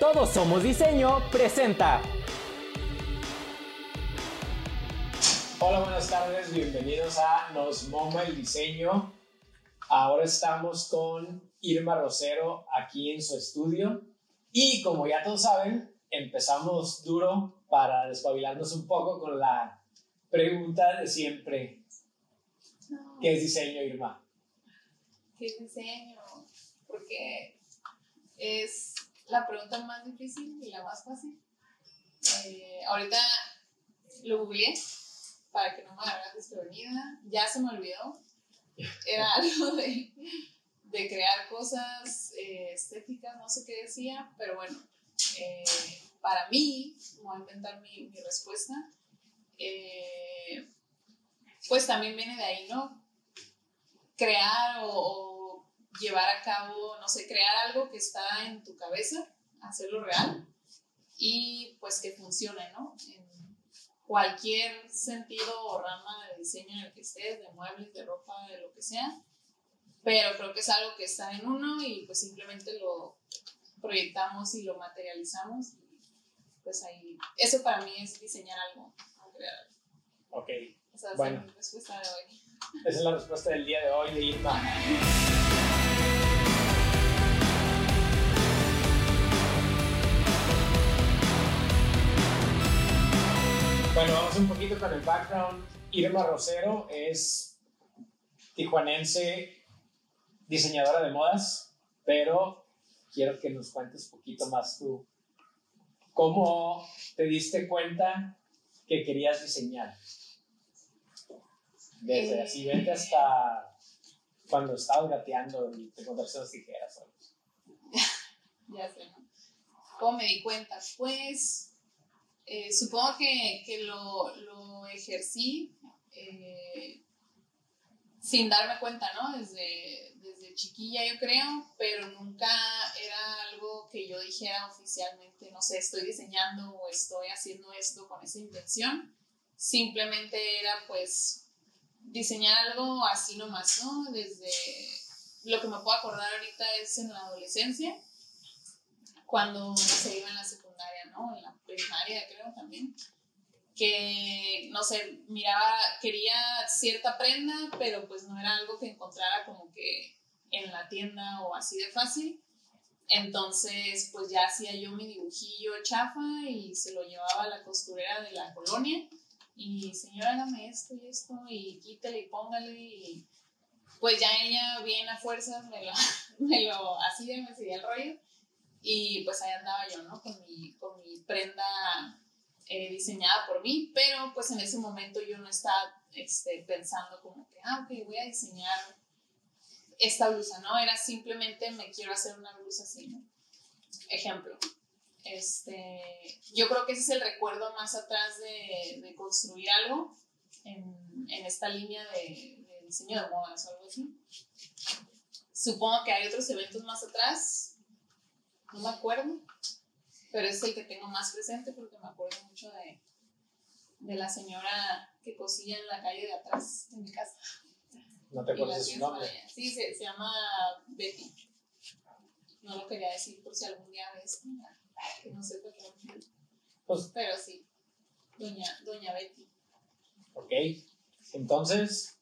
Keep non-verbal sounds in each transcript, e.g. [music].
Todos Somos Diseño presenta. Hola, buenas tardes, bienvenidos a Nos Moma el Diseño. Ahora estamos con Irma Rosero aquí en su estudio y como ya todos saben, empezamos duro para despabilarnos un poco con la pregunta de siempre. ¿Qué es diseño, Irma? ¿Qué es diseño? Porque es la pregunta más difícil y la más fácil. Eh, ahorita lo googleé para que no me agarras desprevenida. Ya se me olvidó. Era [laughs] algo de, de crear cosas eh, estéticas, no sé qué decía, pero bueno, eh, para mí, voy a inventar mi, mi respuesta, pues también viene de ahí, ¿no? Crear o, o llevar a cabo, no sé, crear algo que está en tu cabeza, hacerlo real y pues que funcione, ¿no? En cualquier sentido o rama de diseño en el que estés, de muebles, de ropa, de lo que sea, pero creo que es algo que está en uno y pues simplemente lo proyectamos y lo materializamos y pues ahí, eso para mí es diseñar algo, o crear algo. Ok, Esa es Bueno. mi respuesta de hoy. esa es la respuesta del día de hoy de Irma. Bueno, vamos un poquito con el background. Irma Rosero es tijuanense, diseñadora de modas, pero quiero que nos cuentes un poquito más tú. ¿Cómo te diste cuenta que querías diseñar? Desde Eh. así, vente hasta cuando estabas gateando y te encontraste las tijeras. [laughs] Ya sé, ¿no? ¿Cómo me di cuenta? Pues eh, supongo que, que lo, lo ejercí eh, sin darme cuenta, ¿no? Desde, desde chiquilla yo creo, pero nunca era algo que yo dijera oficialmente, no sé, estoy diseñando o estoy haciendo esto con esa intención. Simplemente era pues diseñar algo así nomás, ¿no? Desde lo que me puedo acordar ahorita es en la adolescencia cuando se iba en la secundaria, ¿no? En la primaria creo también, que, no sé, miraba, quería cierta prenda, pero pues no era algo que encontrara como que en la tienda o así de fácil. Entonces, pues ya hacía yo mi dibujillo chafa y se lo llevaba a la costurera de la colonia. Y señora, hágame esto y esto, y quítale y póngale. Y pues ya ella, bien a fuerzas, me lo, [laughs] me lo hacía, me seguía el rollo. Y pues ahí andaba yo, ¿no? Con mi, con mi prenda eh, diseñada por mí, pero pues en ese momento yo no estaba este, pensando como que, ah, ok, voy a diseñar esta blusa, ¿no? Era simplemente me quiero hacer una blusa así, ¿no? Ejemplo. Este, yo creo que ese es el recuerdo más atrás de, de construir algo en, en esta línea de, de diseño de modas o algo así. Supongo que hay otros eventos más atrás, no me acuerdo, pero es el que tengo más presente porque me acuerdo mucho de, de la señora que cosía en la calle de atrás de mi casa. No te acuerdas de su nombre. Sí, se, se llama Betty. No lo quería decir por si algún día ves que no sepa qué Pues, Pero sí, doña, doña Betty. ok. Entonces,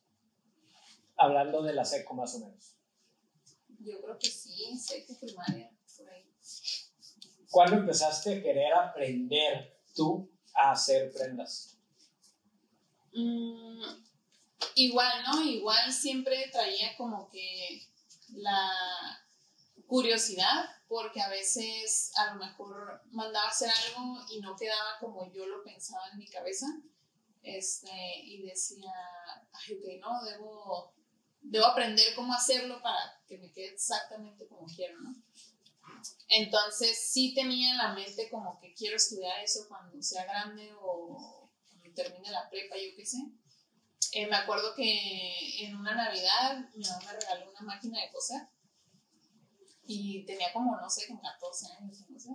hablando de la seco más o menos. Yo creo que sí, que primaria. ¿Cuándo empezaste a querer aprender tú a hacer prendas? Mm, igual, ¿no? Igual siempre traía como que la curiosidad, porque a veces a lo mejor mandaba hacer algo y no quedaba como yo lo pensaba en mi cabeza. Este, y decía, ay, ok, no, debo, debo aprender cómo hacerlo para que me quede exactamente como quiero, ¿no? Entonces sí tenía en la mente como que quiero estudiar eso cuando sea grande o cuando termine la prepa, yo qué sé. Eh, me acuerdo que en una Navidad mi mamá me regaló una máquina de coser y tenía como, no sé, como 14 años, no sé.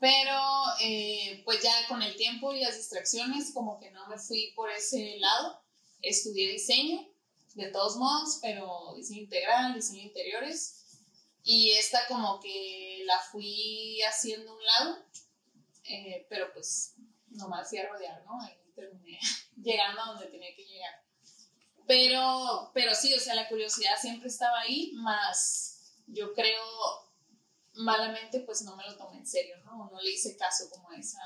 Pero eh, pues ya con el tiempo y las distracciones como que no me fui por ese lado. Estudié diseño, de todos modos, pero diseño integral, diseño interiores. Y esta como que la fui haciendo un lado, eh, pero pues nomás fui a rodear, ¿no? Ahí terminé [laughs] llegando a donde tenía que llegar. Pero, pero sí, o sea, la curiosidad siempre estaba ahí, más yo creo malamente pues no me lo tomé en serio, ¿no? No le hice caso como a esa,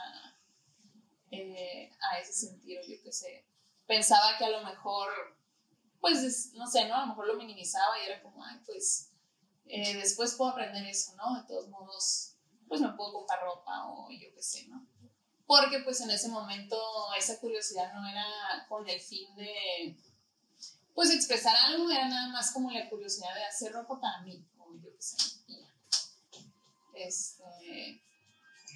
eh, a ese sentido, yo qué sé. Pensaba que a lo mejor, pues, no sé, ¿no? A lo mejor lo minimizaba y era como, ay, pues, eh, después puedo aprender eso, ¿no? De todos modos, pues me puedo comprar ropa o yo qué sé, ¿no? Porque pues en ese momento esa curiosidad no era con el fin de, pues, expresar algo, era nada más como la curiosidad de hacer ropa para mí, o yo qué sé, y ya. Este,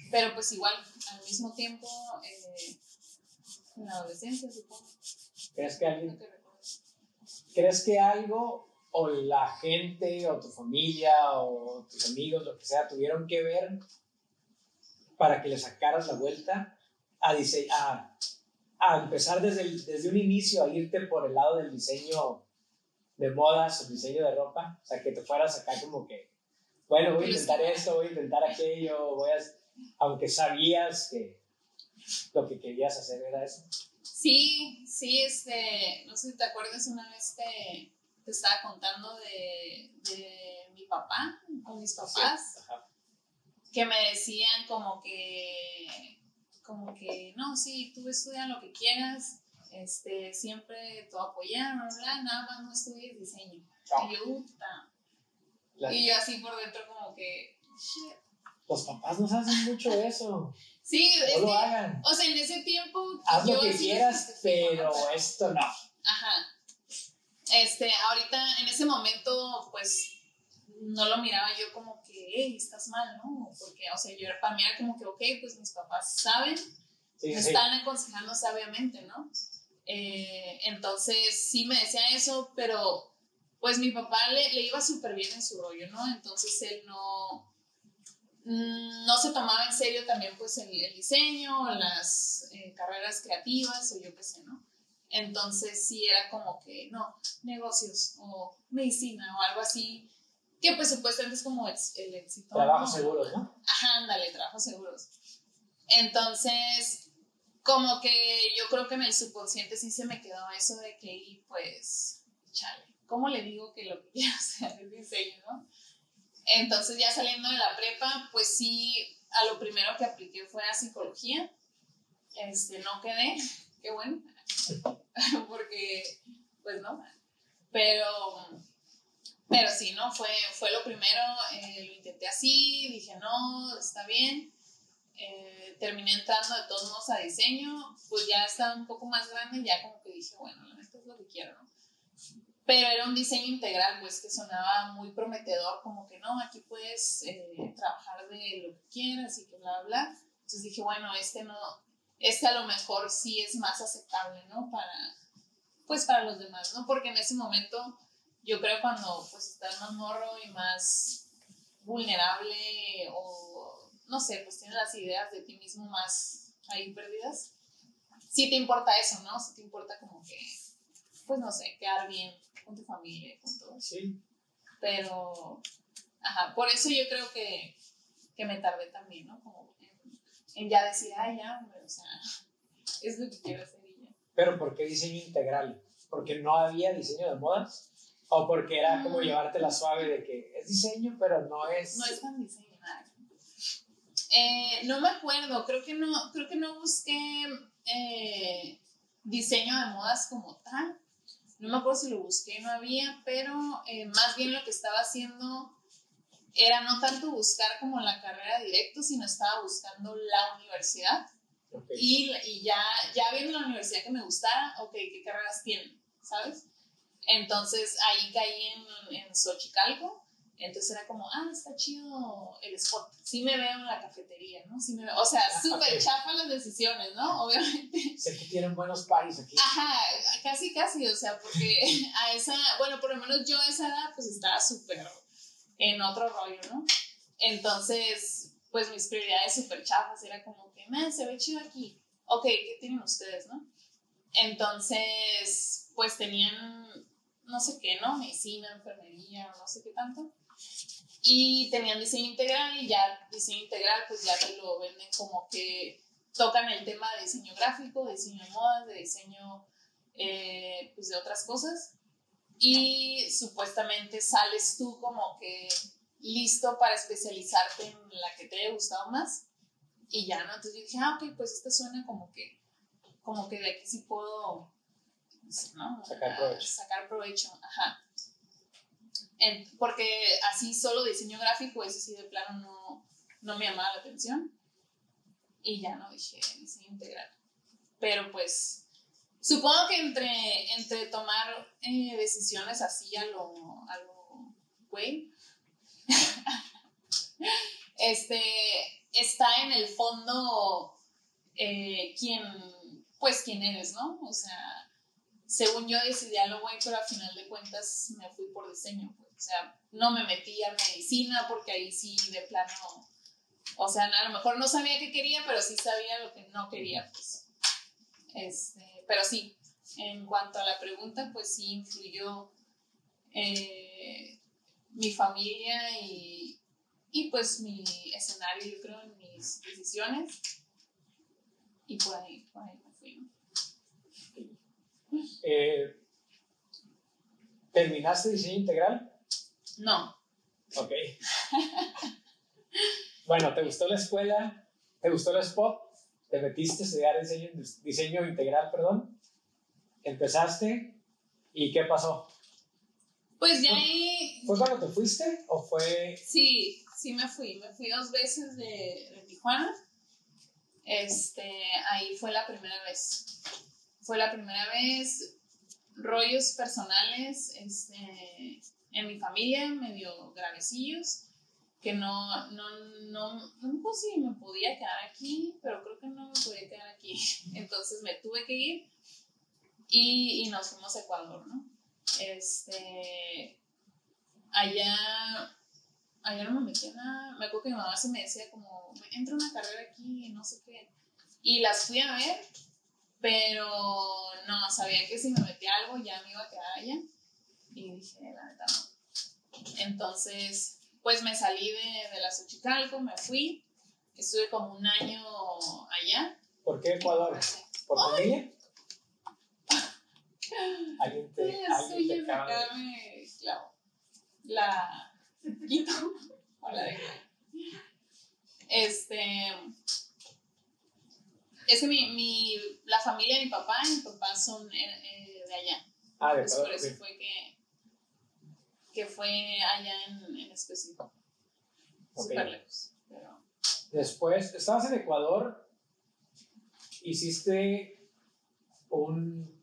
pero pues igual, al mismo tiempo, eh, en la adolescencia, supongo. ¿Crees que alguien, no crees que algo o la gente o tu familia o tus amigos, lo que sea, tuvieron que ver para que le sacaras la vuelta a, dise- a, a empezar desde, el- desde un inicio a irte por el lado del diseño de modas o diseño de ropa? O sea, que te fueras acá como que, bueno, voy a Pero intentar es- esto, voy a intentar aquello, voy a... Aunque sabías que lo que querías hacer era eso. Sí, sí, este, no sé si te acuerdas, una vez te, te estaba contando de, de mi papá, con mis papás, que me decían como que, como que, no, sí, tú estudia lo que quieras, este, siempre te voy a apoyar, bla, bla, bla, nada más no estudies diseño. Y yo, y yo así por dentro como que, shit. Los papás nos hacen mucho eso. [laughs] Sí, es No lo que, hagan. o sea, en ese tiempo... Haz yo lo que quieras, pero esto no. Ajá. Este, ahorita, en ese momento, pues, no lo miraba yo como que, hey, estás mal, ¿no? Porque, o sea, yo era- para mí era como que, ok, pues mis papás saben, Sí, me sí, sí. están aconsejando sabiamente, ¿no? Eh, entonces, sí me decía eso, pero, pues, mi papá le, le iba súper bien en su rollo, ¿no? Entonces, él no, mm, no se tomaba en serio también, pues, el, el diseño, las eh, carreras creativas o yo qué sé, ¿no? Entonces sí era como que, no, negocios o medicina o algo así, que pues supuestamente es como el éxito. Trabajos ¿no? seguros, ¿no? Ajá, ándale, trabajos seguros. Entonces, como que yo creo que en el subconsciente sí se me quedó eso de que, y pues, chale, ¿cómo le digo que lo que quiero [laughs] hacer es diseño, no? Entonces, ya saliendo de la prepa, pues sí, a lo primero que apliqué fue a psicología. Este, no quedé, [laughs] qué bueno, [laughs] porque, pues no, pero, pero sí, ¿no? Fue, fue lo primero, eh, lo intenté así, dije, no, está bien. Eh, terminé entrando de todos modos a diseño, pues ya estaba un poco más grande, ya como que dije, bueno, neta es lo que quiero, ¿no? Pero era un diseño integral, pues que sonaba muy prometedor, como que no, aquí puedes eh, trabajar de lo que quieras y que bla, bla. Entonces dije, bueno, este no, este a lo mejor sí es más aceptable, ¿no? Para, pues para los demás, ¿no? Porque en ese momento, yo creo cuando pues estás más morro y más vulnerable o, no sé, pues tienes las ideas de ti mismo más ahí perdidas, sí te importa eso, ¿no? Sí te importa como que, pues no sé, quedar bien con tu familia y con todo. Sí. Pero, ajá, por eso yo creo que, que me tardé también, ¿no? Como en, ya decir, ay, ya, hombre, o sea, [laughs] es lo que quiero hacer y ya. Pero ¿por qué diseño integral? ¿Porque no había diseño de modas? ¿O porque era como Mm. llevarte la suave de que es diseño, pero no es... No es tan diseño, nada. Eh, no me acuerdo, creo que no, creo que no busqué eh, diseño de modas como tal. No me acuerdo si lo busqué, no había, pero eh, más bien lo que estaba haciendo era no tanto buscar como la carrera directo, sino estaba buscando la universidad. Ok. Y, y ya, ya viendo la universidad que me gustara, ok, ¿qué carreras tienen? ¿Sabes? Entonces ahí caí en, en Xochicalco. Entonces era como, ah, está chido el spot. Sí me veo en la cafetería, ¿no? Sí me veo, o sea, Ah, súper chafa las decisiones, ¿no? Obviamente. Sé que tienen buenos paris aquí. Ajá, casi, casi, o sea, porque [laughs] a esa, bueno, por lo menos yo a esa edad, pues estaba súper en otro rollo, ¿no? Entonces, pues mis prioridades súper chafas, era como que, man, se ve chido aquí. Ok, ¿qué tienen ustedes, no? Entonces, pues tenían, no sé qué, ¿no? Medicina, enfermería, no sé qué tanto. y tenían diseño integral y ya diseño integral pues ya te lo venden como que tocan el tema de diseño gráfico, diseño de modas, de diseño eh, pues de otras cosas y supuestamente sales tú como que listo para especializarte en la que te haya gustado más y ya, ¿no? Entonces yo dije, ah, ok, pues esta suena como que, como que de aquí sí puedo, ¿no? Sacar provecho. Sacar provecho, ajá. porque así solo diseño gráfico, eso sí de plano no, no me llamaba la atención. Y ya no dije diseño integral. Pero pues supongo que entre, entre tomar eh, decisiones así a lo, a lo güey, [laughs] este, está en el fondo eh, quién, pues quién eres, ¿no? O sea, según yo decidí a lo güey, pero al final de cuentas me fui por diseño, pues. O sea, no me metí a medicina porque ahí sí de plano, o sea, a lo mejor no sabía qué quería, pero sí sabía lo que no quería, pues. Este, pero sí, en cuanto a la pregunta, pues sí influyó eh, mi familia y, y pues mi escenario, yo creo, en mis decisiones. Y por ahí, por ahí me fui. Eh, ¿Terminaste diseño integral? No. Ok. [laughs] bueno, ¿te gustó la escuela? ¿Te gustó la SPOP? ¿Te metiste a estudiar diseño, diseño integral, perdón? ¿Empezaste? ¿Y qué pasó? Pues ya ahí... ¿Fue cuando te fuiste o fue...? Sí, sí me fui. Me fui dos veces de, de Tijuana. Este, ahí fue la primera vez. Fue la primera vez, rollos personales este, en mi familia, medio gravecillos, que no, no, no, no sé si me podía quedar aquí, pero creo que no me podía quedar aquí. [laughs] Entonces me tuve que ir y, y nos fuimos a Ecuador, ¿no? Este, allá, allá no me metí nada, me acuerdo que mi mamá se me decía como, entra una carrera aquí, no sé qué, y las fui a ver, pero no, sabía que si me metía algo ya me iba a quedar allá, y dije, la neta no. Entonces, pues me salí de, de la Xochicalco, me fui, estuve como un año allá. ¿Por qué Ecuador? ¿Por familia? [laughs] Alguien te, Sí, alguien te acaba de- acá me clavo. La quito o la dejo. Este. Es que mi, mi, la familia de mi papá y mi papá son eh, eh, de allá. Ah, de Entonces por eso fue que, que fue allá en, en específico. Ok. Súper lejos. Pero, Después, estabas en Ecuador, hiciste un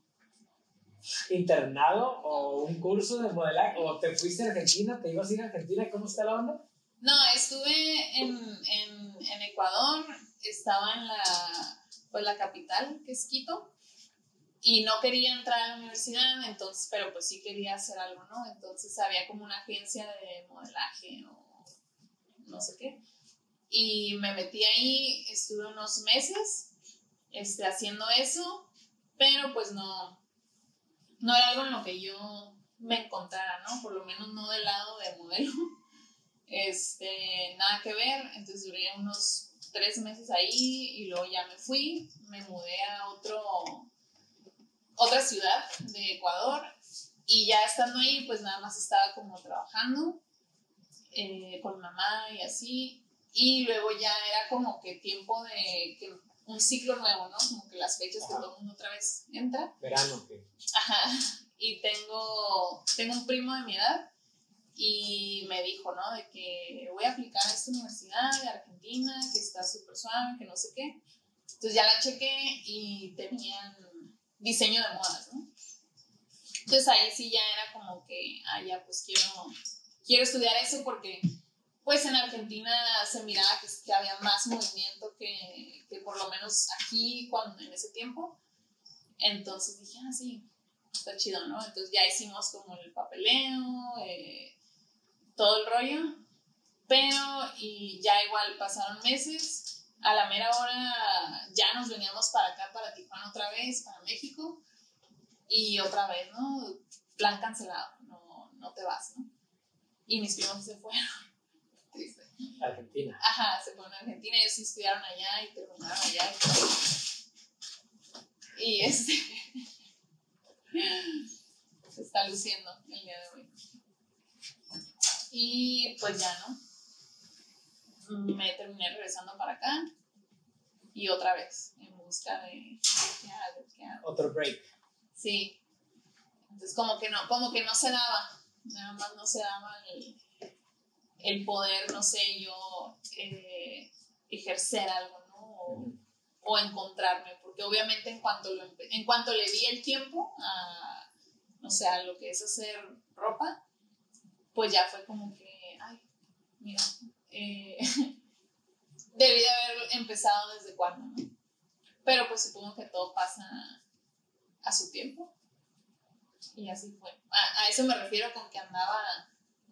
internado o un curso de modelaje, o te fuiste a Argentina, te ibas a ir a Argentina, ¿cómo está la onda? No, estuve en, en, en Ecuador, estaba en la, pues, la capital, que es Quito, y no quería entrar a la universidad, entonces, pero pues sí quería hacer algo, ¿no? Entonces había como una agencia de modelaje o no sé qué. Y me metí ahí, estuve unos meses este, haciendo eso, pero pues no, no era algo en lo que yo me encontrara, ¿no? Por lo menos no del lado de modelo [laughs] este, nada que ver, entonces duré unos tres meses ahí y luego ya me fui, me mudé a otro, otra ciudad de Ecuador y ya estando ahí pues nada más estaba como trabajando eh, con mamá y así y luego ya era como que tiempo de que un ciclo nuevo, ¿no? Como que las fechas que Ajá. todo el mundo otra vez entra. Verano, que Ajá. Y tengo, tengo un primo de mi edad y me dijo, ¿no? De que voy a aplicar a esta universidad de Argentina, que está súper suave, que no sé qué. Entonces ya la chequé y tenían diseño de modas, ¿no? Entonces ahí sí ya era como que, ah, ya pues quiero, quiero estudiar eso porque pues en Argentina se miraba que, había más movimiento que, que por lo menos aquí cuando, en ese tiempo. Entonces dije, ah, sí, está chido, ¿no? Entonces ya hicimos como el papeleo, eh, todo el rollo, pero y ya igual pasaron meses, a la mera hora ya nos veníamos para acá, para Tijuana otra vez, para México, y otra vez, ¿no? Plan cancelado, no, no te vas, ¿no? Y mis primos se fueron. [laughs] triste. Argentina. Ajá, se fueron a Argentina, ellos estudiaron allá y terminaron allá. Y, todo. y este. [laughs] se está luciendo el día de hoy. Y pues ya, ¿no? Me terminé regresando para acá y otra vez en busca de qué hago, qué hago. Otro break. Sí. Entonces como que no, como que no se daba, nada más no se daba el, el poder, no sé, yo eh, ejercer algo, ¿no? O, o encontrarme, porque obviamente en cuanto, lo en cuanto le di el tiempo a, no sé, a lo que es hacer ropa, pues ya fue como que, ay, mira, eh, [laughs] debí de haber empezado desde cuando, ¿no? Pero pues supongo que todo pasa a su tiempo. Y así fue. A, a eso me refiero con que andaba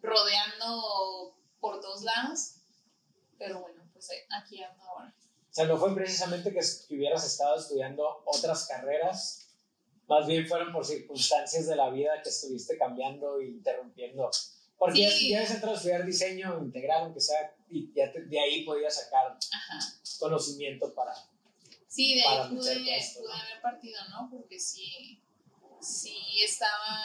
rodeando por todos lados. Pero bueno, pues eh, aquí ando ahora. O sea, no fue precisamente que, que hubieras estado estudiando otras carreras, más bien fueron por circunstancias de la vida que estuviste cambiando e interrumpiendo. Porque ya, Sí. ya habías entrado a estudiar diseño integral, aunque sea, y ya te- de ahí podías sacar Ajá. conocimiento para... Sí, de Para ahí pude, esto, pude ¿no? haber partido, ¿no? Porque sí, sí estaba,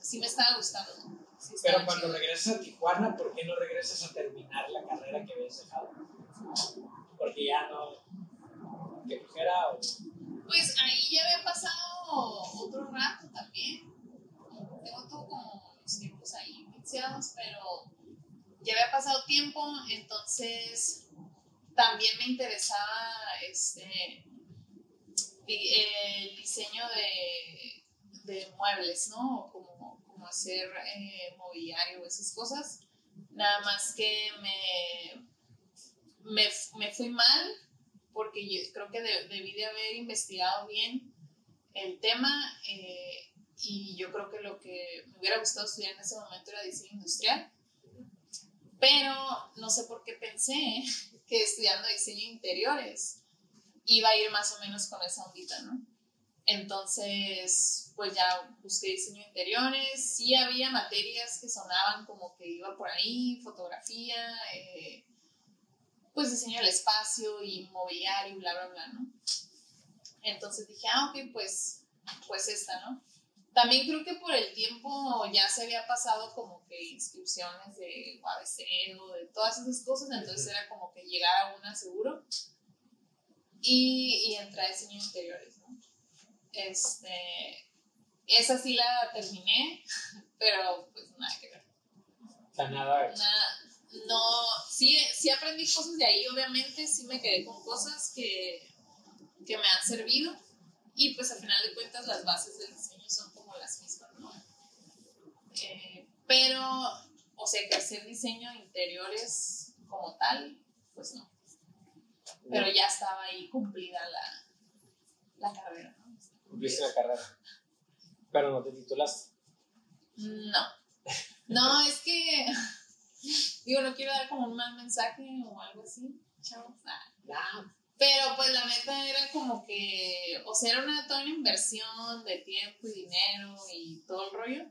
sí me estaba gustando. Sí estaba Pero cuando chido. regresas a Tijuana, ¿por qué no regresas a terminar la carrera que habías dejado? Porque ya no... ¿Qué flojera o...? Pues ahí ya había pasado otro rato también. Tengo todo como los tiempos pero ya había pasado tiempo, entonces también me interesaba este di- el diseño de, de muebles, ¿no? Como, como hacer eh, mobiliario, esas cosas. Nada más que me, me, me fui mal porque creo que de- debí de haber investigado bien el tema eh, y yo creo que lo que me hubiera gustado estudiar en ese momento era diseño industrial, pero no sé por qué pensé [laughs] que estudiando diseño interiores iba a ir más o menos con esa ondita, ¿no? Entonces, pues ya busqué diseño interiores, sí había materias que sonaban como que iba por ahí, fotografía, eh, pues diseño del espacio y mobiliario, bla, bla, bla, ¿no? Entonces dije, ah, ok, pues, pues esta, ¿no? También creo que por el tiempo ya se había pasado como que inscripciones de UABC o de todas esas cosas, entonces era como que llegar a una seguro y, y entrar a diseño interiores, ¿no? Este, esa sí la terminé, [laughs] pero pues nada que ver. O sea, nada... Nada, no, sí, sí aprendí cosas de ahí, obviamente, sí me quedé con cosas que, que me han servido y pues al final de cuentas las bases del diseño son como las mismas, ¿no? Eh, pero, o sea, que hacer diseño de interiores como tal, pues no. Pero ya estaba ahí cumplida la, la carrera, ¿no? Cumpliste la carrera. Pero no te titulaste. No. No, es que. Digo, no quiero dar como un mal mensaje o algo así. Chavos. Ah. No. Pero pues la neta era como que. O sea, era una, toda una inversión de tiempo y dinero y todo el rollo.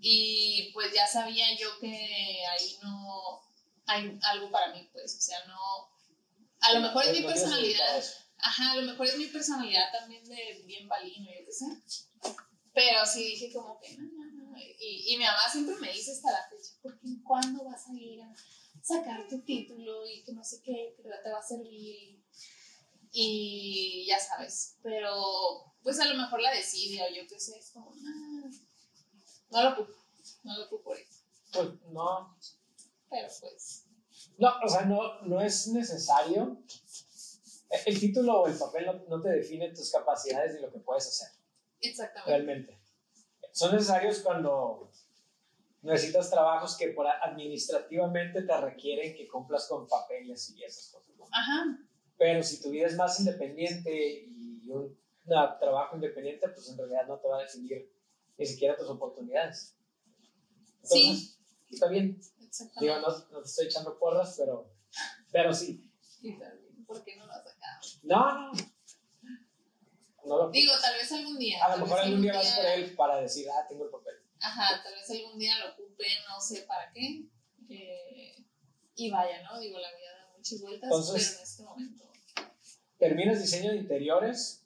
Y pues ya sabía yo que ahí no hay algo para mí, pues. O sea, no. A lo mejor es mi personalidad. Ajá, a lo mejor es mi personalidad también de bien balino, yo qué sé. Pero sí dije como que no, no, no. Y, y mi mamá siempre me dice hasta la fecha, ¿por qué cuándo vas a ir a sacar tu título y que no sé qué, que te va a servir? Y ya sabes, pero pues a lo mejor la desidia o yo qué sé, es como, no, no lo ocupo, no lo ocupo por eso. Pues no. Pero pues, No, o sea, no, no es necesario. El título o el papel no, no te define tus capacidades ni lo que puedes hacer, exactamente. realmente. Son necesarios cuando necesitas trabajos que por administrativamente te requieren que cumplas con papeles y esas cosas. ¿no? Ajá, Pero si tu vida es más independiente y un trabajo independiente, pues en realidad no te va a definir ni siquiera tus oportunidades. Sí. Está bien. Digo, no, no te estoy echando porras, pero, pero sí. También, ¿por qué no lo has sacado? No, no. No lo- Digo, tal vez algún día. a lo mejor algún día vas por él para decir, ah, tengo el papel. Ajá, tal vez algún día lo ocupe, no sé para qué. Eh, y vaya, ¿no? Digo, la vida da muchas vueltas, Entonces- pero en este momento. terminas diseño de interiores,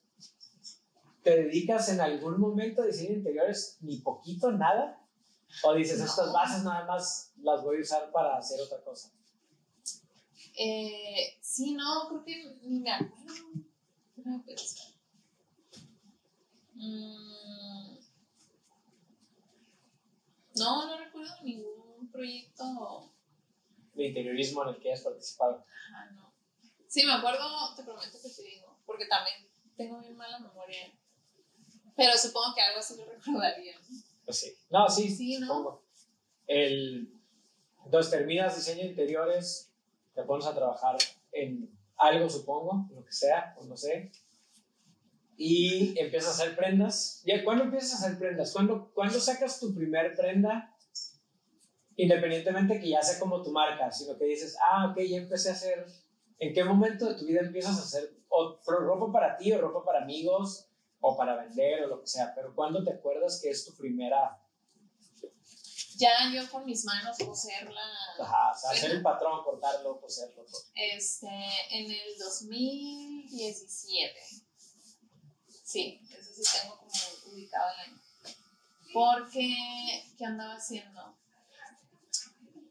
te dedicas en algún momento a diseño de interiores, ni poquito, nada, o dices, No. estas bases nada más las voy a usar para hacer otra cosa. Eh, sí, no, creo que ni me acuerdo. Mm, no, no recuerdo ningún proyecto. De interiorismo en el que hayas participado. Ajá, no. Sí, me acuerdo, te prometo que te digo, porque también tengo bien mala memoria. Pero supongo que algo así lo [laughs] recordaría. ¿no? Pues sí. No, sí, Sí, ¿no? supongo. El, entonces terminas diseño de interiores, te pones a trabajar en algo, supongo, lo que sea, o no sé, y empiezas a hacer prendas. ¿Ya cuándo empiezas a hacer prendas? ¿Cuándo, ¿Cuándo sacas tu primer prenda? Independientemente que ya sea como tu marca, sino que dices, ah, ok, ya empecé a hacer. ¿En qué momento de tu vida empiezas a hacer o, ropa para ti, o ropa para amigos, o para vender, o lo que sea? Pero ¿cuándo te acuerdas que es tu primera Ya yo con mis manos coserla. Ajá, o sea, hacer un patrón, cortarlo, coserlo. todo. Este, en el 2017. Sí, eso sí tengo como ubicado el año. Porque, ¿qué andaba haciendo?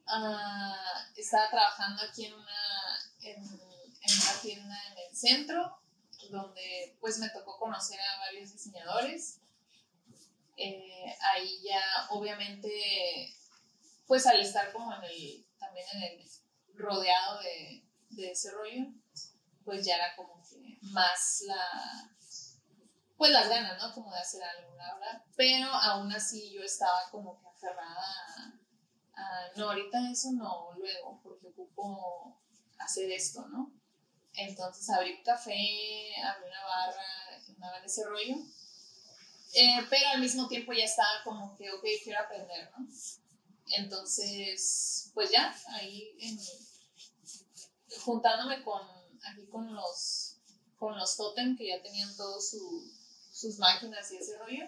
Ah, estaba trabajando aquí en una, en, en una tienda en el centro, donde pues me tocó conocer a varios diseñadores. Eh, ahí ya, obviamente, pues al estar como en el, también en el rodeado de, de ese rollo, pues ya era como que más la, pues las ganas, ¿no? Como de hacer algo, la verdad. Pero aún así yo estaba como que aferrada a, a, no, ahorita eso no, luego, porque ocupo hacer esto, ¿no? Entonces abrí un café, abrí una barra, andaba en ese rollo. Eh, pero al mismo tiempo ya estaba como que, ok, quiero aprender, ¿no? Entonces, pues ya, ahí juntándome con, aquí con los, con los Totem que ya tenían todos su- sus máquinas y ese rollo,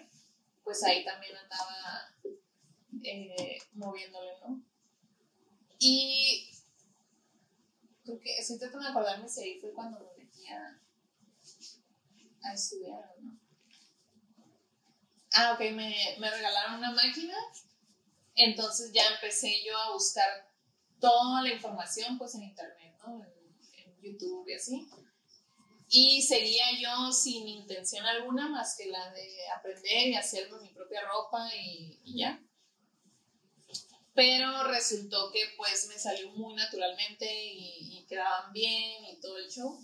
pues ahí también andaba eh, moviéndole, ¿no? Y creo que estoy tratando de acordarme si ahí fue cuando me metí a, a estudiar, ¿o ¿no? Ah, ok, me, me regalaron una máquina, entonces ya empecé yo a buscar toda la información pues en internet, ¿no? En, YouTube y así. Y seguía yo sin intención alguna más que la de aprender y hacerme mi propia ropa y, y ya. Pero resultó que pues me salió muy naturalmente y, y quedaban bien y todo el show.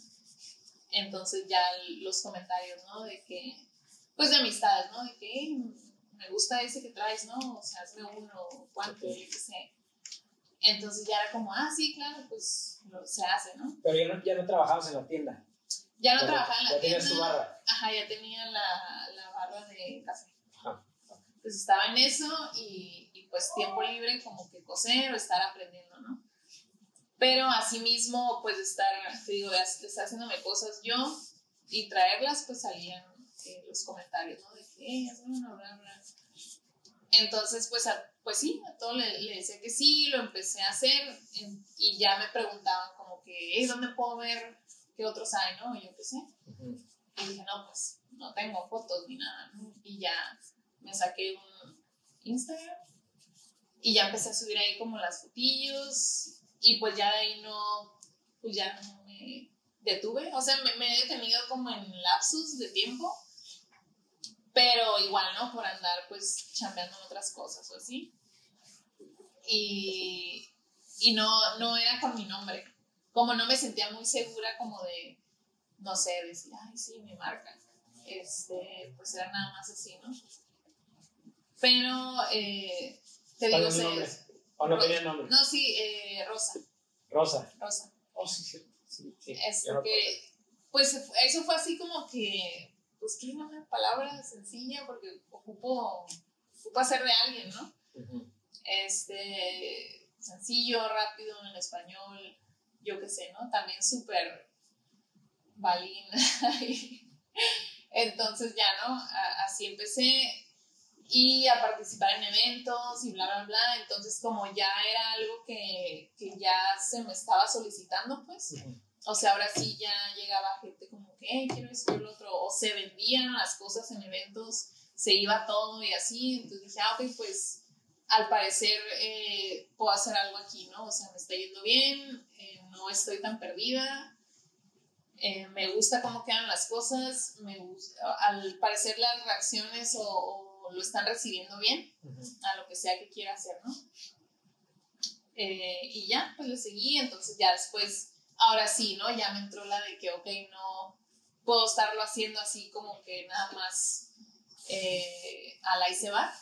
Entonces ya los comentarios, ¿no? De que, pues de amistades, ¿no? De que "Ey, me gusta ese que traes, ¿no? O sea, hazme uno, cuánto, yo qué sé. Entonces ya era como, ah, sí, claro, pues lo, se hace, ¿no? Pero ya no, ya no trabajabas en la tienda. Ya no Ya- trabajaba en la ya tienda. tenías tu barra. Ajá, ya tenía la, la barra de café. Ajá. Pues estaba en eso y pues tiempo libre como que coser o estar aprendiendo, ¿no? Pero asimismo, pues estar, te digo, es- estar haciéndome cosas yo y traerlas, pues salían eh, los comentarios, ¿no? De que, "Ey, hazme una, bla, bla. Entonces, pues, a- pues sí, a todo le, le decía que sí, lo empecé a hacer y ya me preguntaban como que, "Ey, ¿dónde puedo ver qué otros hay, no? Y yo qué sé. Y dije, no, pues no tengo fotos ni nada, ¿no? Y ya me saqué un Instagram y ya empecé a subir ahí como las fotillos y pues ya de ahí no, pues ya no me detuve. O sea, me, me he detenido como en lapsus de tiempo, pero igual, ¿no? Por andar pues chambeando en otras cosas o así. Y, y no, no era con mi nombre. Como no me sentía muy segura como de, no sé, decir, ay, sí, mi marca. Este, pues era nada más así, ¿no? Pero, eh, te ¿Cuál digo, es el se- nombre? ¿O no tenía nombre? no, sí, eh, Rosa, Rosa. Rosa. Oh, sí, sí. sí, sí. Es pues eso fue así como que, pues que una palabra sencilla porque ocupo, ocupo hacer de alguien, ¿no? Este, sencillo, rápido en español, yo qué sé, ¿no? También súper balín. [laughs] Entonces ya, ¿no? A- así empecé y a participar en eventos y bla, bla, bla. Entonces, como ya era algo que, que ya se me estaba solicitando, pues, o sea, ahora sí ya llegaba gente como que, hey, quiero esto lo otro, o se vendían las cosas en eventos, se iba todo y así. Entonces dije, ah, ok, pues al parecer eh, puedo hacer algo aquí, ¿no? O sea, me está yendo bien, eh, no estoy tan perdida, eh, me gusta cómo quedan las cosas, me gusta, al parecer las reacciones o, lo están recibiendo bien a lo que sea que quiera hacer, ¿no? y ya, pues le seguí, entonces ya después, ahora sí, ¿no? Ya me entró la de que, ok, no puedo estarlo haciendo así como que nada más a la y se va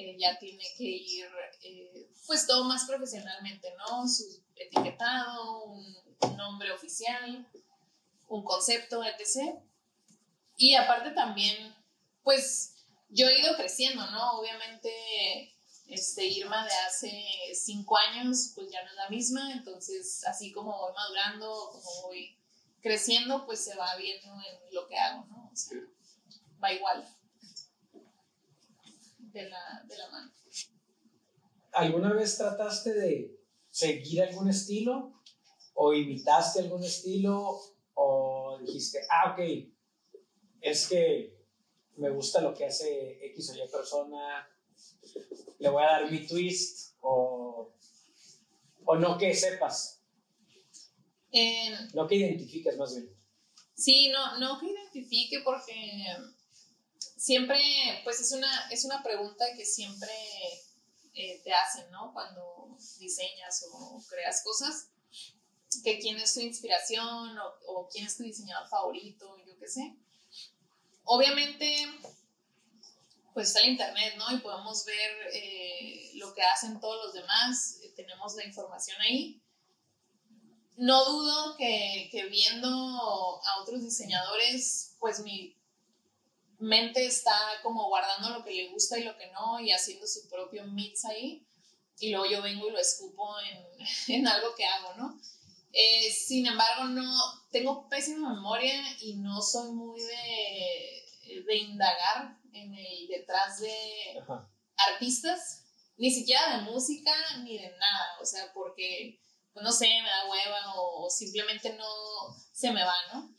eh, ya tiene que ir eh, pues todo más profesionalmente, ¿no? Su etiquetado, un, nombre oficial, un concepto, etc. Y aparte también, pues yo he ido creciendo, ¿no? Obviamente, este, Irma de hace cinco años, pues ya no es la misma, entonces así como voy madurando, como voy creciendo, pues se va viendo en lo que hago, ¿no? O sea, va igual de la, de la mano. ¿Alguna vez trataste de seguir algún estilo? ¿O imitaste algún estilo? ¿O dijiste, ah, ok, es que me gusta lo que hace X o Y persona, le voy a dar mi twist? ¿O, o no que sepas? no que identifiques más bien. Sí, no, no que identifique porque siempre, pues es una, es una pregunta que siempre eh, te hacen, ¿no? Cuando diseñas o creas cosas, que quién es tu inspiración o, quién es tu diseñador favorito, yo qué sé. Obviamente, pues está el internet, ¿no? Y podemos ver eh, lo que hacen todos los demás, eh, tenemos la información ahí. No dudo que, que viendo a otros diseñadores, pues mi mente está como guardando lo que le gusta y lo que no y haciendo su propio mix ahí y luego yo vengo y lo escupo en, [laughs] en algo que hago, ¿no? Eh, sin embargo, no, tengo pésima memoria y no soy muy de, de indagar en el detrás de artistas, ni siquiera de música ni de nada, o sea, porque, pues, no sé, me da hueva o simplemente no se me va, ¿no?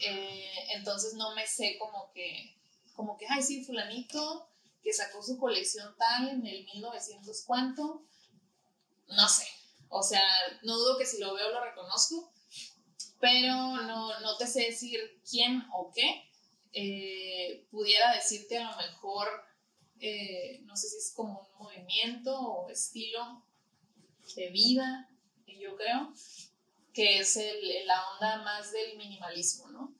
Eh, entonces no me sé como que, como que, ay, sí, fulanito que sacó su colección tal en el 1900 cuánto, no sé. O sea, no dudo que si lo veo lo reconozco, pero no, no te sé decir quién o qué. Eh, pudiera decirte a lo mejor, eh, no sé si es como un movimiento o estilo de vida, yo creo, que es el, la onda más del minimalismo, ¿no?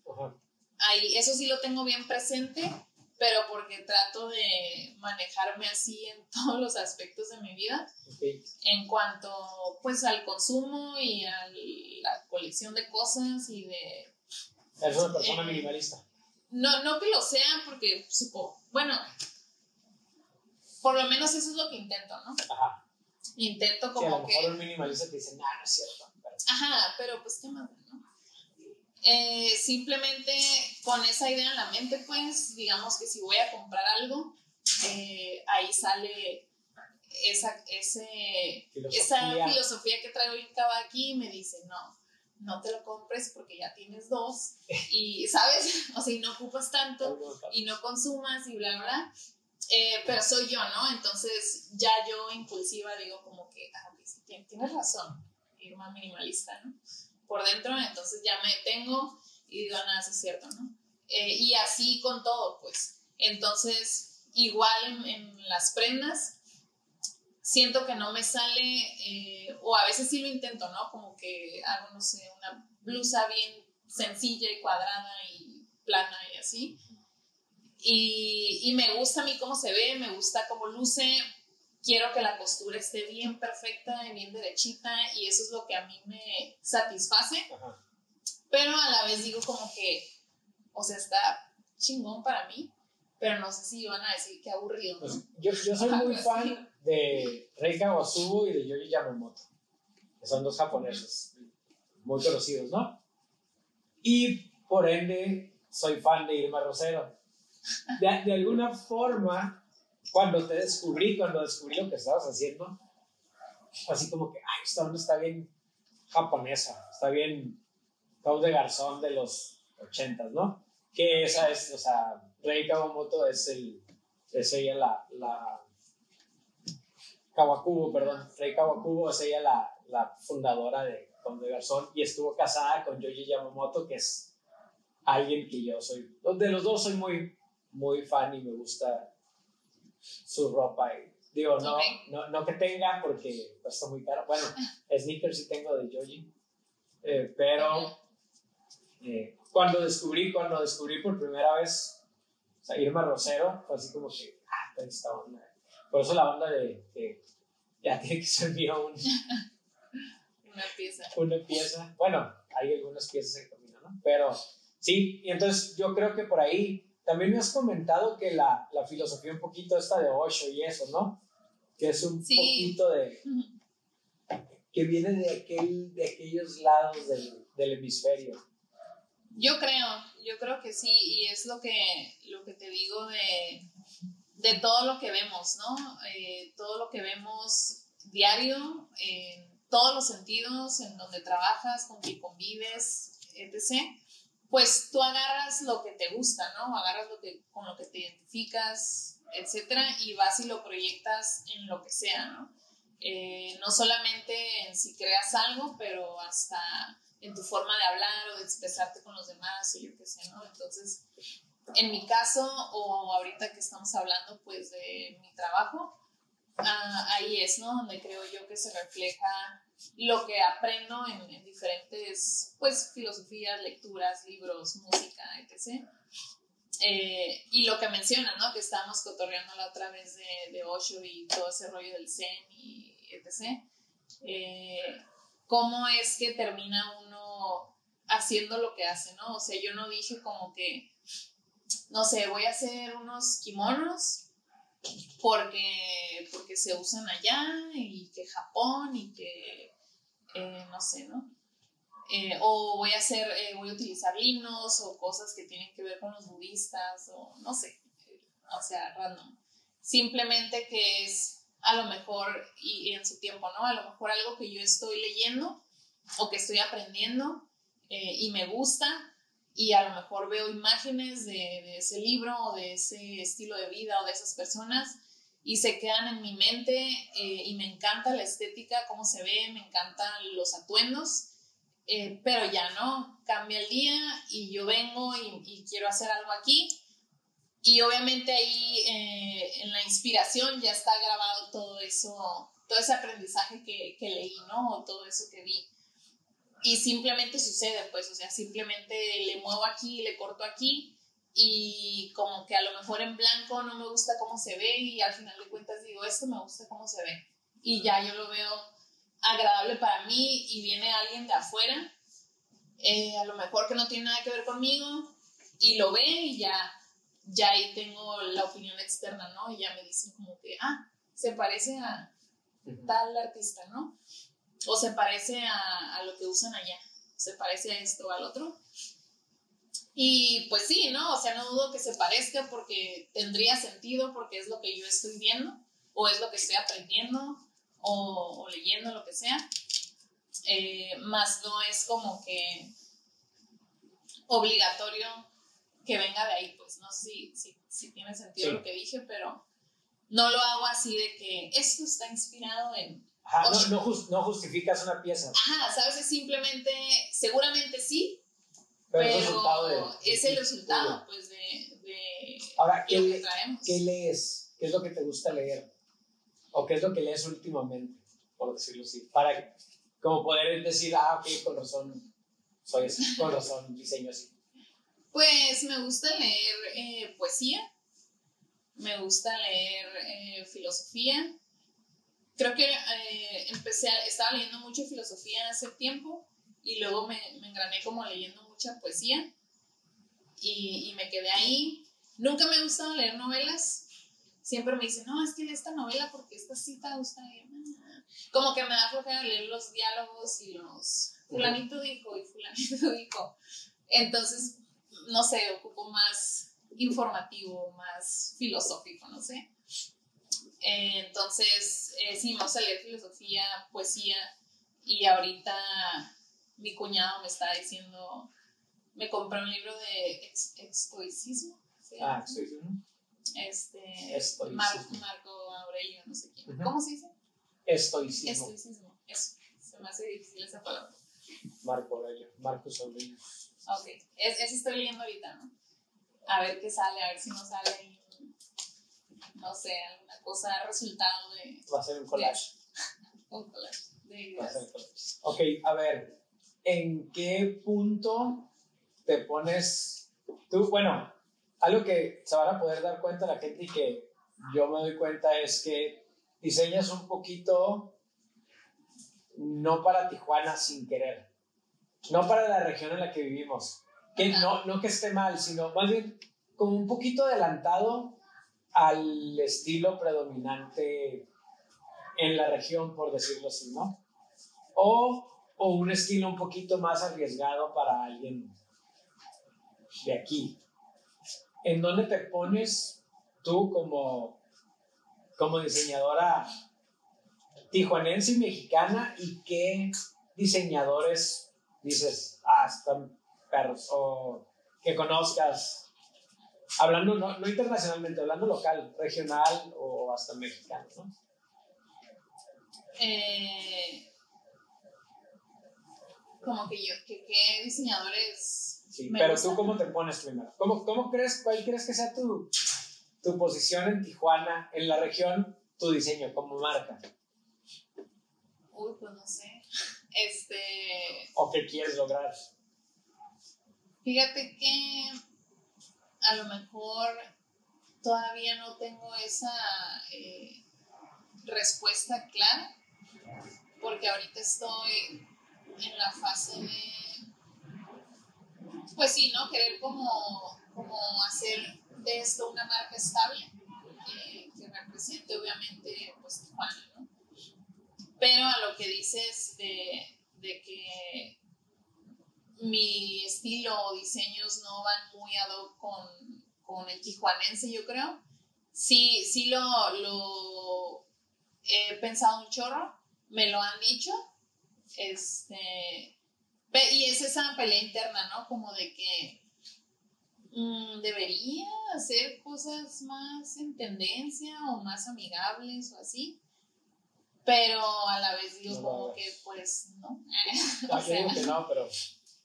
Ahí, eso sí lo tengo bien presente, pero porque trato de manejarme así en [laughs] todos los aspectos de mi vida, en cuanto pues al consumo y a la colección de cosas y de... Eres una persona eh, minimalista. No, no que lo sea, porque supongo, bueno, por lo menos eso es lo que intento, ¿no? Ajá. Intento como sí, a lo mejor un minimalista te dice, no, no es cierto. Ajá, pero pues qué más, ¿no? Eh, simplemente con esa idea en la mente, pues, digamos que si voy a comprar algo, eh, ahí sale esa, ese, filosofía. esa filosofía que traigo Incaba aquí y me dice, no, no te lo compres porque ya tienes dos y, ¿sabes? [laughs] O sea, y no ocupas tanto y no consumas y bla, bla. Eh, pero soy yo, ¿no? Entonces ya yo impulsiva digo como que, ah, tienes razón más minimalista, ¿no? Por dentro, entonces ya me detengo y digo, nada, es cierto, ¿no? Eh, y así con todo, pues. Entonces, igual en, las prendas, siento que no me sale, eh, o a veces sí lo intento, ¿no? Como que hago, no sé, una blusa bien sencilla y cuadrada y plana y así. Y, y, me gusta a mí cómo se ve, me gusta cómo luce, quiero que la postura esté bien perfecta y bien derechita y eso es lo que a mí me satisface. Pero a la vez digo como que, o sea, está chingón para mí, pero no sé si iban a decir que aburrido. Pues, yo, yo, soy muy fan de Rei Kawasu y de Yoji Yamamoto, que son dos japoneses muy conocidos, ¿no? Y por ende soy fan de Irma Rosero. De, de alguna forma cuando te descubrí, cuando descubrí lo que estabas haciendo, así como que, ay, esta onda está bien japonesa, está bien Pau de Garzón de los ochentas, ¿no? Que esa es, o sea, Rey Kawamoto es el, es ella la, la Kawakubo, perdón, Rey Kawakubo es ella la, la fundadora de Pau de Garzón y estuvo casada con Yoji Yamamoto, que es alguien que yo soy, de los dos soy muy, muy fan y me gusta su ropa. Y, digo, no, no, no, que tenga porque cuesta muy caro. Bueno, [laughs] sneakers sí tengo de Joji, eh, pero eh, cuando descubrí, cuando descubrí por primera vez o sea, Irma Rosero, fue así como que, ah, pues, esta onda. Por eso la onda de que ya tiene que ser un, [laughs] una pieza. Una pieza. Bueno, hay algunas piezas en camino, ¿no? Pero sí, y entonces yo creo que por ahí también me has comentado que la, la filosofía un poquito esta de Osho y eso, ¿no? Que es un poquito de... que viene de, aquel, de aquellos lados del, del, hemisferio. Yo creo, yo creo que sí, y es lo que, lo que te digo de, de todo lo que vemos, ¿no? Eh, todo lo que vemos diario, en todos los sentidos, en donde trabajas, con quien convives, etc pues tú agarras lo que te gusta, ¿no? Agarras lo que, con lo que te identificas, etcétera, y vas y lo proyectas en lo que sea, ¿no? Eh, no solamente en si creas algo, pero hasta en tu forma de hablar o de expresarte con los demás, o yo qué sé, ¿no? Entonces, en mi caso, o ahorita que estamos hablando, pues, de mi trabajo, ah, ahí es, ¿no? Donde creo yo que se refleja lo que aprendo en, diferentes, pues, filosofías, lecturas, libros, música, etc. Eh, y lo que mencionas, ¿no? Que estábamos cotorreando la otra vez de, de Osho y todo ese rollo del Zen y etc. Eh, ¿Cómo es que termina uno haciendo lo que hace, ¿no? O sea, yo no dije como que, no sé, voy a hacer unos kimonos porque, porque se usan allá y que Japón y que, eh, no sé, ¿no? Eh, o voy a hacer, eh, voy a utilizar himnos o cosas que tienen que ver con los budistas o no sé, o sea, random. Simplemente que es a lo mejor, y, en su tiempo, ¿no? A lo mejor algo que yo estoy leyendo o que estoy aprendiendo y me gusta y a lo mejor veo imágenes de, ese libro o de ese estilo de vida o de esas personas y se quedan en mi mente eh, y me encanta la estética, cómo se ve, me encantan los atuendos, eh, pero ya no, cambia el día y yo vengo y, quiero hacer algo aquí y obviamente ahí eh, en la inspiración ya está grabado todo eso, todo ese aprendizaje que, que leí, ¿no? O todo eso que vi y simplemente sucede, pues, o sea, simplemente le muevo aquí, le corto aquí y como que a lo mejor en blanco no me gusta cómo se ve y al final de cuentas digo, esto me gusta cómo se ve y ya yo lo veo agradable para mí y viene alguien de afuera, eh, a lo mejor que no tiene nada que ver conmigo y lo ve y ya, ya ahí tengo la opinión externa, ¿no? Y ya me dicen como que, ah, se parece a tal artista, ¿no? O se parece a, lo que usan allá, se parece a esto o al otro. Y pues sí, ¿no? O sea, no dudo que se parezca porque tendría sentido, porque es lo que yo estoy viendo, o es lo que estoy aprendiendo, o, leyendo, lo que sea. Eh, más no es como que obligatorio que venga de ahí, pues no sé si, tiene sentido lo que dije, pero no lo hago así de que esto está inspirado en no, no, justificas una pieza. Ajá, ¿sabes? Es simplemente, seguramente sí, pero, es el resultado, pues, de, de Ahora, ¿qué, lo que traemos. ¿qué lees? ¿Qué es lo que te gusta leer? ¿O qué es lo que lees últimamente, por decirlo así? Para como poder decir, ah, ok, con razón, soy así, con razón, [laughs] diseño así. Pues me gusta leer eh, poesía, me gusta leer eh, filosofía, creo que eh, empecé, estaba leyendo mucho filosofía hace tiempo y luego me, me engrané como leyendo mucha poesía y, y, me quedé ahí. Nunca me ha gustado leer novelas. Siempre me dicen, no, es que lee esta novela porque esta cita gusta leer. Como que me da flojera leer los diálogos y los fulanito dijo y fulanito [laughs] dijo. Entonces, no sé, ocupo más informativo, más filosófico, no sé. Eh, entonces, eh, sí, me gusta leer filosofía, poesía, y ahorita mi cuñado me está diciendo, me compré un libro de estoicismo. Ah, estoicismo. Este, Estoicismo. Marco Aurelio, no sé quién. ¿Cómo se dice? Estoicismo. Estoicismo, eso. Se me hace difícil esa palabra. Marco Aurelio, Marcos Aurelio. Ok, es, ese estoy leyendo ahorita, ¿no? A ver qué sale, a ver si no sale ahí, no sé, alguna cosa, resultado de... Va a ser un collage. [laughs] un collage de ideas. Ok, a ver, ¿en qué punto te pones tú? Bueno, algo que se van a poder dar cuenta la gente y que yo me doy cuenta es que diseñas un poquito no para Tijuana sin querer, no para la región en la que vivimos, que no, no que esté mal, sino más bien como un poquito adelantado al estilo predominante en la región, por decirlo así, ¿no? O, o un estilo un poquito más arriesgado para alguien de aquí. ¿En dónde te pones tú como, como diseñadora tijuanense y mexicana y qué diseñadores dices, ah, están perros, o que conozcas, hablando no, no internacionalmente, hablando local, regional o hasta mexicano, ¿no? Eh, como que yo, que qué diseñadores. Sí, pero tú cómo te pones primero? ¿Cómo, cómo crees, cuál crees que sea tu, tu posición en Tijuana, en la región, tu diseño como marca? Uy, pues no sé. Este. ¿O qué quieres lograr? Fíjate que a lo mejor todavía no tengo esa eh, respuesta clara, porque ahorita estoy en la fase de, pues sí, ¿no? Querer como, como hacer de esto una marca estable, eh, que represente obviamente pues Tijuana, ¿no? Pero a lo que dices de, que mi estilo o diseños no van muy ad hoc con, con el tijuanense, yo creo. Sí, sí lo, lo he pensado un chorro, me lo han dicho. Este, y es esa pelea interna, ¿no? Como de que mm, debería hacer cosas más en tendencia o más amigables o así pero a la vez digo como que pues no. [laughs] o sea, que no, pero...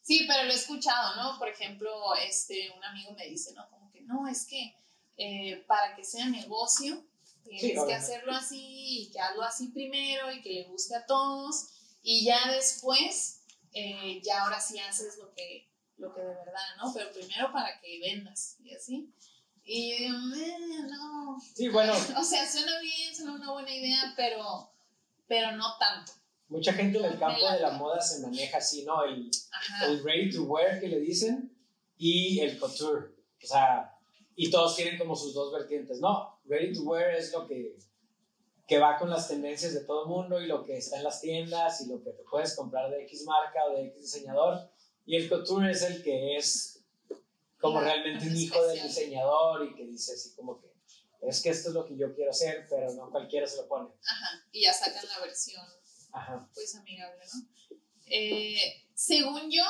Sí, pero lo he escuchado, ¿no? Por ejemplo, este, un amigo me dice, ¿no? Como que no, es que eh, para que sea negocio tienes que hacerlo así y que hazlo así primero y que le guste a todos y ya después, eh, ya ahora sí haces lo que, lo que de verdad, ¿no? Pero primero para que vendas y así. Y yo eh, no. Sí, bueno. [laughs] O sea, suena bien, suena una buena idea, pero pero no tanto. Mucha gente en el campo de la moda se maneja así, ¿no? El, el ready to wear que le dicen y el couture. O sea, y todos tienen como sus dos vertientes. No, ready to wear es lo que, que va con las tendencias de todo el mundo y lo que está en las tiendas y lo que te puedes comprar de X marca o de X diseñador. Y el couture es el que es como realmente un hijo del diseñador y que dice así como que es que esto es lo que yo quiero hacer, pero no cualquiera se lo pone. Ajá, y ya sacan la versión, pues amigable, ¿no? Eh, según yo,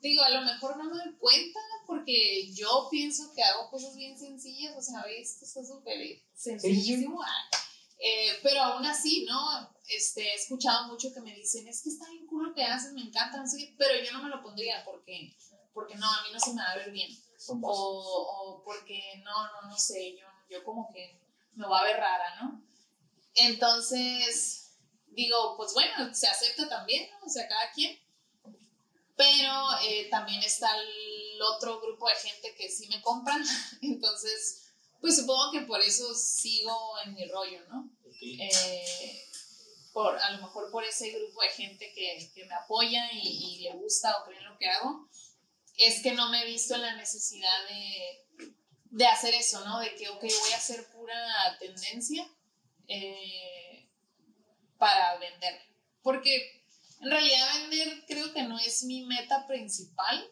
digo, a lo mejor no me doy cuenta porque yo pienso que hago cosas bien sencillas, o sea, esto está súper sencillísimo, eh, pero aún así, ¿no? Este, he escuchado mucho que me dicen, es que está bien cool lo que haces, me encanta, pero yo no me lo pondría porque, porque no, a mí no se me va a ver bien. O, o porque no, no, no sé, yo yo como que me voy a ver rara, ¿no? Entonces, digo, pues bueno, se acepta también, ¿no? O sea, cada quien. Pero eh, también está el otro grupo de gente que sí me compran, [laughs] entonces, pues supongo que por eso sigo en mi rollo, ¿no? Eh, por, a lo mejor por ese grupo de gente que, que me apoya y, y, le gusta o cree en lo que hago, es que no me he visto en la necesidad de, de hacer eso, ¿no? De que, ok, voy a hacer pura tendencia eh, para vender. Porque en realidad vender creo que no es mi meta principal.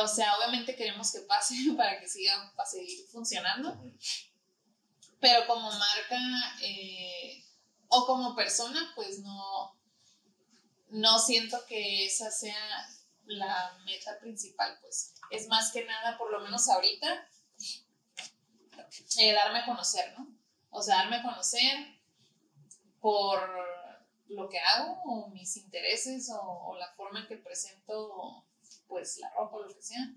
O sea, obviamente queremos que pase [laughs] para que siga, para seguir funcionando. pero como marca eh, o como persona, pues no, no siento que esa sea la meta principal, pues es más que nada, por lo menos ahorita, eh, darme a conocer, ¿no? O sea, darme a conocer por lo que hago o mis intereses o, la forma en que presento pues la ropa o lo que sea.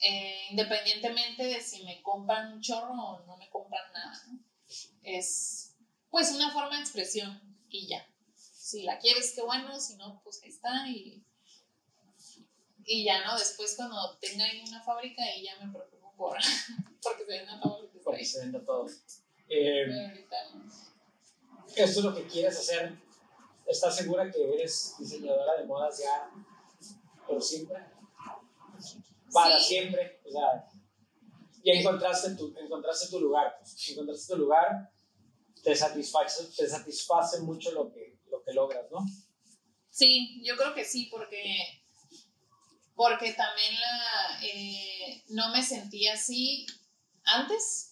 Eh, independientemente de si me compran un chorro o no me compran nada. ¿no? Es pues una forma de expresión y ya. Si la quieres, qué bueno, si no, pues ahí está y, y ya, ¿no? Después cuando tenga ahí una fábrica y ya me preocupo por [laughs] porque se venda todo lo que Porque se venda todo. Eh, esto es lo que quieres hacer. ¿Estás segura que eres diseñadora de modas ya por siempre? Para siempre. O sea, ya encontraste tu, encontraste tu lugar. Pues. Encontraste tu lugar, te satisface, te satisface mucho lo que, lo que logras, ¿no? Sí, yo creo que sí, porque, porque también la, eh, no me sentía así antes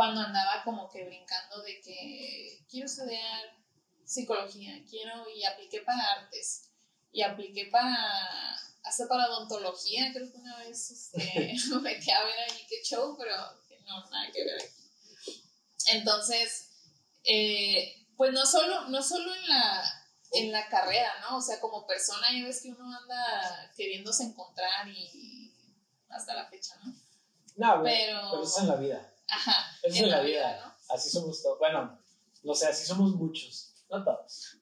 cuando andaba como que brincando de que quiero estudiar psicología, quiero y apliqué para artes y apliqué para hasta para odontología, creo que una vez este, [laughs] [laughs] me metí a ver ahí qué show, pero no, nada que ver Entonces, eh, pues no solo, no solo en la, en la carrera, ¿no? O sea, como persona ya ves que uno anda queriéndose encontrar y hasta la fecha, ¿no? No, pero, pero eso es en la vida. Ajá. Eso es la vida. ¿no? Así somos todos. Bueno, no sé, así somos muchos, no todos.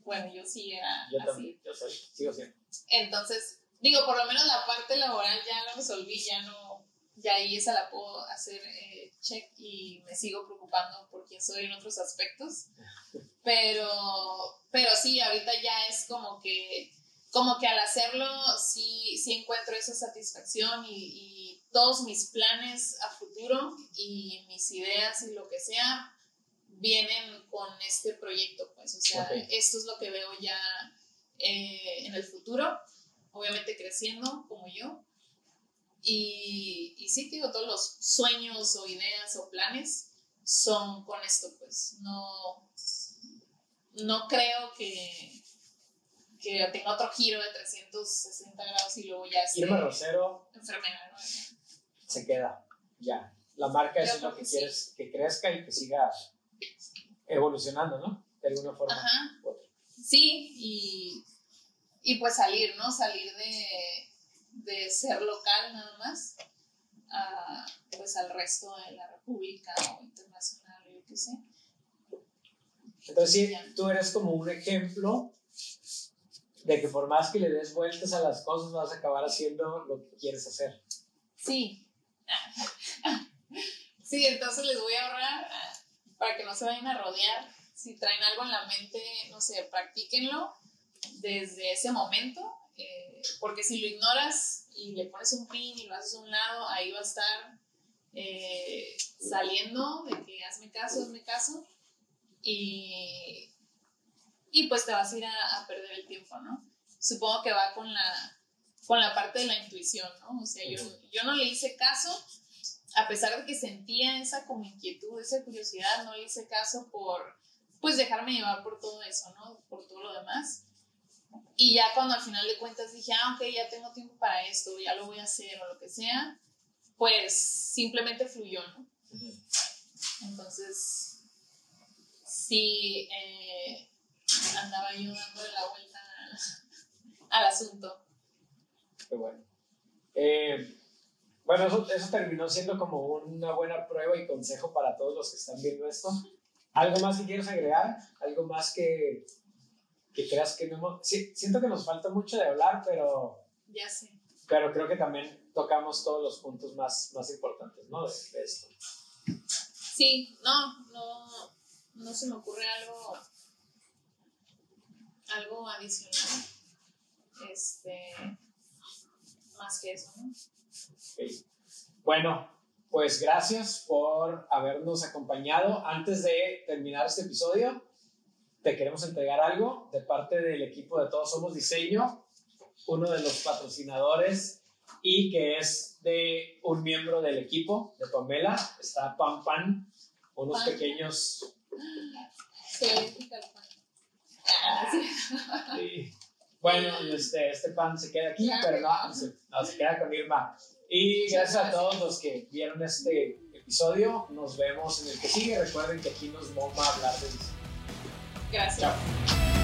Bueno, yo sí era. Yo también, yo soy, sigo siendo. Entonces, digo, por lo menos la parte laboral ya la resolví, ya no. Ya ahí esa la puedo hacer eh, check y me sigo preocupando por quién soy en otros aspectos. Pero, pero sí, ahorita ya es como que, como que al hacerlo sí, sí encuentro esa satisfacción y todos mis planes a futuro y mis ideas y lo que sea vienen con este proyecto, pues, o sea, esto es lo que veo ya eh, en el futuro, obviamente creciendo como yo. Y, y sí, digo, todos los sueños o ideas o planes son con esto, pues, no, no creo que, que tenga otro giro de 360 grados y luego ya esté Irma Rosero. Enfermera, ¿no? Se queda ya. La marca es lo que quieres que crezca y que siga evolucionando, ¿no? De alguna forma. Ajá. Sí, y, y, pues salir, ¿no? Salir de, de ser local nada más a, pues al resto de la República o internacional, yo qué sé. Entonces, sí, tú eres como un ejemplo de que por más que le des vueltas a las cosas, vas a acabar haciendo lo que quieres hacer. Sí, sí, entonces les voy a ahorrar para que no se vayan a rodear. Si traen algo en la mente, no sé, practíquenlo desde ese momento, eh, porque si lo ignoras y le pones un pin y lo haces a un lado, ahí va a estar eh, saliendo de que hazme caso, hazme caso, y, y pues te vas a ir a, a perder el tiempo, ¿no? Supongo que va con la, con la parte de la intuición, ¿no? O sea, yo, yo no le hice caso, a pesar de que sentía esa como inquietud, esa curiosidad, no hice caso por, pues, dejarme llevar por todo eso, ¿no? Por todo lo demás. Y ya cuando al final de cuentas dije, ah, ok, ya tengo tiempo para esto, ya lo voy a hacer o lo que sea, pues simplemente fluyó, ¿no? Entonces, sí, eh, andaba yo dándole la vuelta al asunto. Qué bueno. Eh, bueno, eso, eso, terminó siendo como una buena prueba y consejo para todos los que están viendo esto. ¿Algo más que quieres agregar? ¿Algo más que, que creas que no Sí, siento que nos falta mucho de hablar, pero... Ya sé. Pero creo que también tocamos todos los puntos más, más importantes, ¿no? De, de esto. Sí, no, no, no se me ocurre algo, algo adicional. Este más que eso, ¿no? Bueno, pues gracias por habernos acompañado. Antes de terminar este episodio, te queremos entregar algo de parte del equipo de Todos Somos Diseño, uno de los patrocinadores y que es de un miembro del equipo de Pamela, está Pam Pan. unos Pan. pequeños... Pan. Sí. sí. Bueno, este, este pan se queda aquí, pero no, se, no, se queda con Irma. Y gracias a todos los que vieron este episodio. Nos vemos en el que sigue. Recuerden que aquí nos vamos a hablar de. Gracias. Chao.